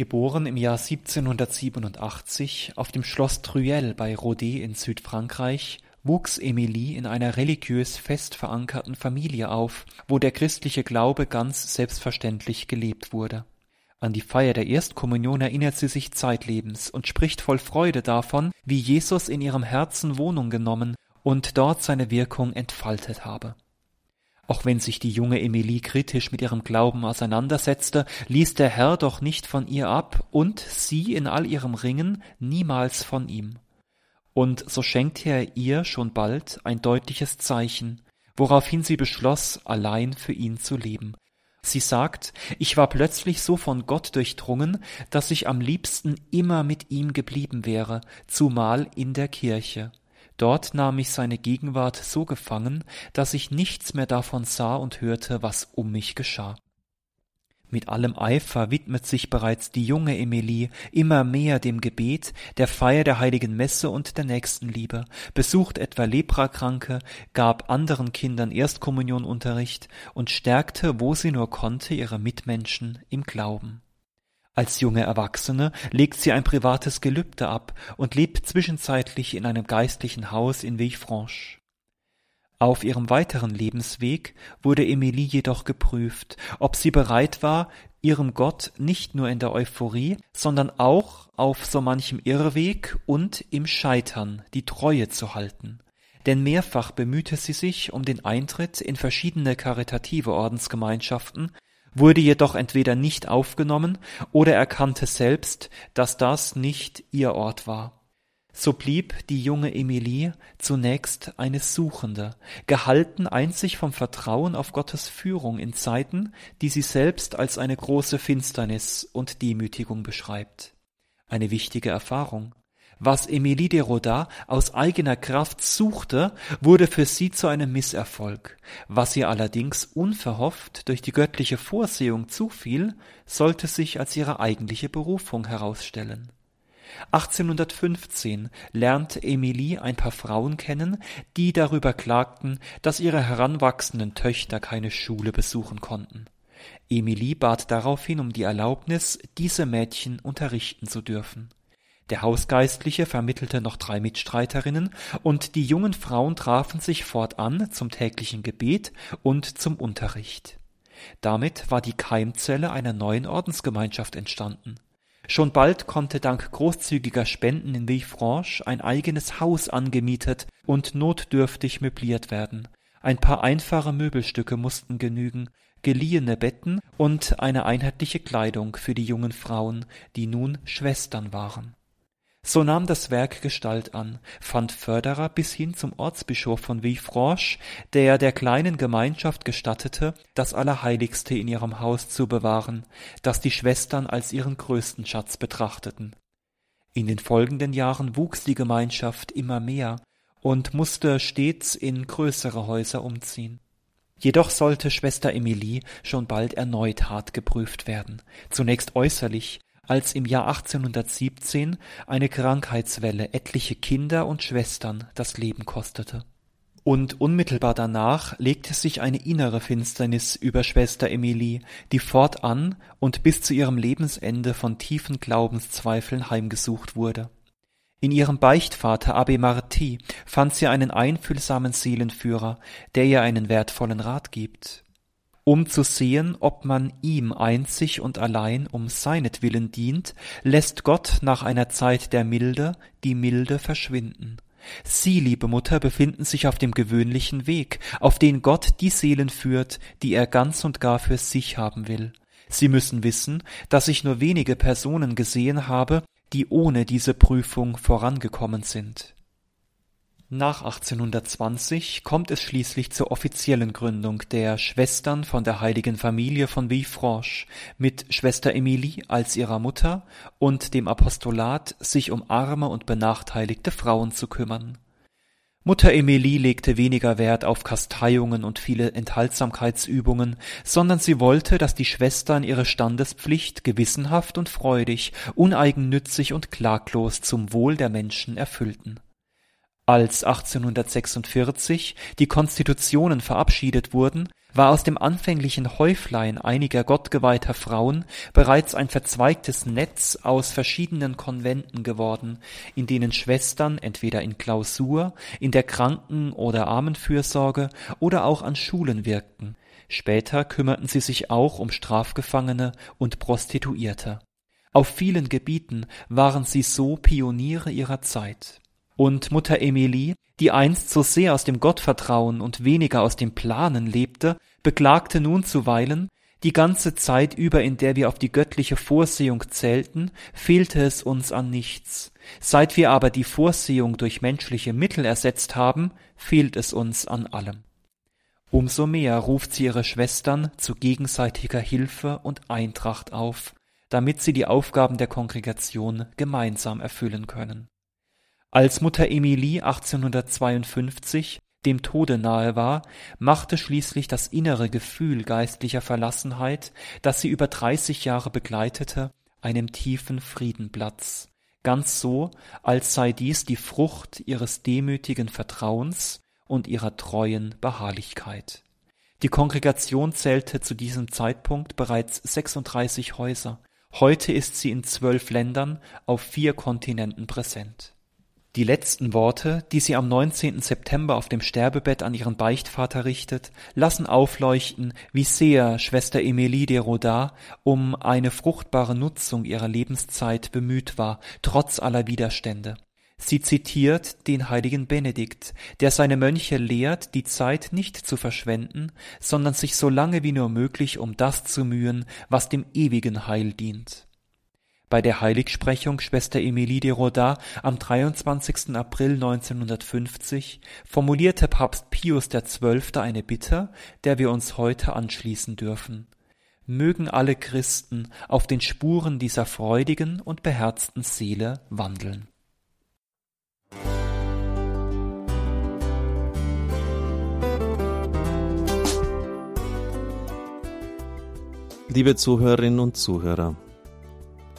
Geboren im Jahr 1787 auf dem Schloss Truyelle bei Rodez in Südfrankreich, wuchs Emilie in einer religiös fest verankerten Familie auf, wo der christliche Glaube ganz selbstverständlich gelebt wurde. An die Feier der Erstkommunion erinnert sie sich zeitlebens und spricht voll Freude davon, wie Jesus in ihrem Herzen Wohnung genommen und dort seine Wirkung entfaltet habe. Auch wenn sich die junge Emilie kritisch mit ihrem Glauben auseinandersetzte, ließ der Herr doch nicht von ihr ab und sie in all ihrem Ringen niemals von ihm. Und so schenkte er ihr schon bald ein deutliches Zeichen, woraufhin sie beschloss, allein für ihn zu leben. Sie sagt, ich war plötzlich so von Gott durchdrungen, dass ich am liebsten immer mit ihm geblieben wäre, zumal in der Kirche. Dort nahm mich seine Gegenwart so gefangen, dass ich nichts mehr davon sah und hörte, was um mich geschah. Mit allem Eifer widmet sich bereits die junge Emilie immer mehr dem Gebet, der Feier der heiligen Messe und der Nächstenliebe, besucht etwa Leprakranke, gab anderen Kindern Erstkommunionunterricht und stärkte, wo sie nur konnte, ihre Mitmenschen im Glauben. Als junge Erwachsene legt sie ein privates Gelübde ab und lebt zwischenzeitlich in einem geistlichen Haus in Villefranche. Auf ihrem weiteren Lebensweg wurde Emilie jedoch geprüft, ob sie bereit war, ihrem Gott nicht nur in der Euphorie, sondern auch auf so manchem Irrweg und im Scheitern die Treue zu halten. Denn mehrfach bemühte sie sich um den Eintritt in verschiedene karitative Ordensgemeinschaften, wurde jedoch entweder nicht aufgenommen oder erkannte selbst, dass das nicht ihr Ort war. So blieb die junge Emilie zunächst eine Suchende, gehalten einzig vom Vertrauen auf Gottes Führung in Zeiten, die sie selbst als eine große Finsternis und Demütigung beschreibt. Eine wichtige Erfahrung. Was Emilie de Rodin aus eigener Kraft suchte, wurde für sie zu einem Misserfolg. Was ihr allerdings unverhofft durch die göttliche Vorsehung zufiel, sollte sich als ihre eigentliche Berufung herausstellen. 1815 lernte Emilie ein paar Frauen kennen, die darüber klagten, dass ihre heranwachsenden Töchter keine Schule besuchen konnten. Emilie bat daraufhin um die Erlaubnis, diese Mädchen unterrichten zu dürfen. Der Hausgeistliche vermittelte noch drei Mitstreiterinnen, und die jungen Frauen trafen sich fortan zum täglichen Gebet und zum Unterricht. Damit war die Keimzelle einer neuen Ordensgemeinschaft entstanden. Schon bald konnte dank großzügiger Spenden in Villefranche ein eigenes Haus angemietet und notdürftig möbliert werden. Ein paar einfache Möbelstücke mussten genügen, geliehene Betten und eine einheitliche Kleidung für die jungen Frauen, die nun Schwestern waren. So nahm das Werk Gestalt an, fand Förderer bis hin zum Ortsbischof von Villefranche, der der kleinen Gemeinschaft gestattete, das Allerheiligste in ihrem Haus zu bewahren, das die Schwestern als ihren größten Schatz betrachteten. In den folgenden Jahren wuchs die Gemeinschaft immer mehr und musste stets in größere Häuser umziehen. Jedoch sollte Schwester Emilie schon bald erneut hart geprüft werden, zunächst äußerlich, als im Jahr 1817 eine Krankheitswelle etliche Kinder und Schwestern das Leben kostete. Und unmittelbar danach legte sich eine innere Finsternis über Schwester Emilie, die fortan und bis zu ihrem Lebensende von tiefen Glaubenszweifeln heimgesucht wurde. In ihrem Beichtvater Abbé Marty fand sie einen einfühlsamen Seelenführer, der ihr einen wertvollen Rat gibt um zu sehen, ob man ihm einzig und allein um seinetwillen dient, lässt Gott nach einer Zeit der Milde die Milde verschwinden. Sie, liebe Mutter, befinden sich auf dem gewöhnlichen Weg, auf den Gott die Seelen führt, die er ganz und gar für sich haben will. Sie müssen wissen, dass ich nur wenige Personen gesehen habe, die ohne diese Prüfung vorangekommen sind. Nach 1820 kommt es schließlich zur offiziellen Gründung der Schwestern von der Heiligen Familie von Villefranche mit Schwester Emilie als ihrer Mutter und dem Apostolat, sich um arme und benachteiligte Frauen zu kümmern. Mutter Emilie legte weniger Wert auf Kasteiungen und viele Enthaltsamkeitsübungen, sondern sie wollte, dass die Schwestern ihre Standespflicht gewissenhaft und freudig, uneigennützig und klaglos zum Wohl der Menschen erfüllten als 1846 die Konstitutionen verabschiedet wurden, war aus dem anfänglichen Häuflein einiger gottgeweihter Frauen bereits ein verzweigtes Netz aus verschiedenen Konventen geworden, in denen Schwestern entweder in Klausur, in der Kranken- oder Armenfürsorge oder auch an Schulen wirkten. Später kümmerten sie sich auch um Strafgefangene und Prostituierte. Auf vielen Gebieten waren sie so Pioniere ihrer Zeit. Und Mutter Emilie, die einst so sehr aus dem Gottvertrauen und weniger aus dem Planen lebte, beklagte nun zuweilen, die ganze Zeit über, in der wir auf die göttliche Vorsehung zählten, fehlte es uns an nichts. Seit wir aber die Vorsehung durch menschliche Mittel ersetzt haben, fehlt es uns an allem. Umso mehr ruft sie ihre Schwestern zu gegenseitiger Hilfe und Eintracht auf, damit sie die Aufgaben der Kongregation gemeinsam erfüllen können. Als Mutter Emilie 1852 dem Tode nahe war, machte schließlich das innere Gefühl geistlicher Verlassenheit, das sie über dreißig Jahre begleitete, einem tiefen Frieden Platz, ganz so, als sei dies die Frucht ihres demütigen Vertrauens und ihrer treuen Beharrlichkeit. Die Kongregation zählte zu diesem Zeitpunkt bereits 36 Häuser. Heute ist sie in zwölf Ländern auf vier Kontinenten präsent. Die letzten Worte, die sie am 19. September auf dem Sterbebett an ihren Beichtvater richtet, lassen aufleuchten, wie sehr Schwester Emilie de Rodin um eine fruchtbare Nutzung ihrer Lebenszeit bemüht war, trotz aller Widerstände. Sie zitiert den heiligen Benedikt, der seine Mönche lehrt, die Zeit nicht zu verschwenden, sondern sich so lange wie nur möglich um das zu mühen, was dem ewigen Heil dient. Bei der Heiligsprechung Schwester Emilie de Rodin am 23. April 1950 formulierte Papst Pius XII. eine Bitte, der wir uns heute anschließen dürfen. Mögen alle Christen auf den Spuren dieser freudigen und beherzten Seele wandeln. Liebe Zuhörerinnen und Zuhörer,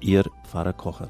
Ihr Pfarrer Kocher.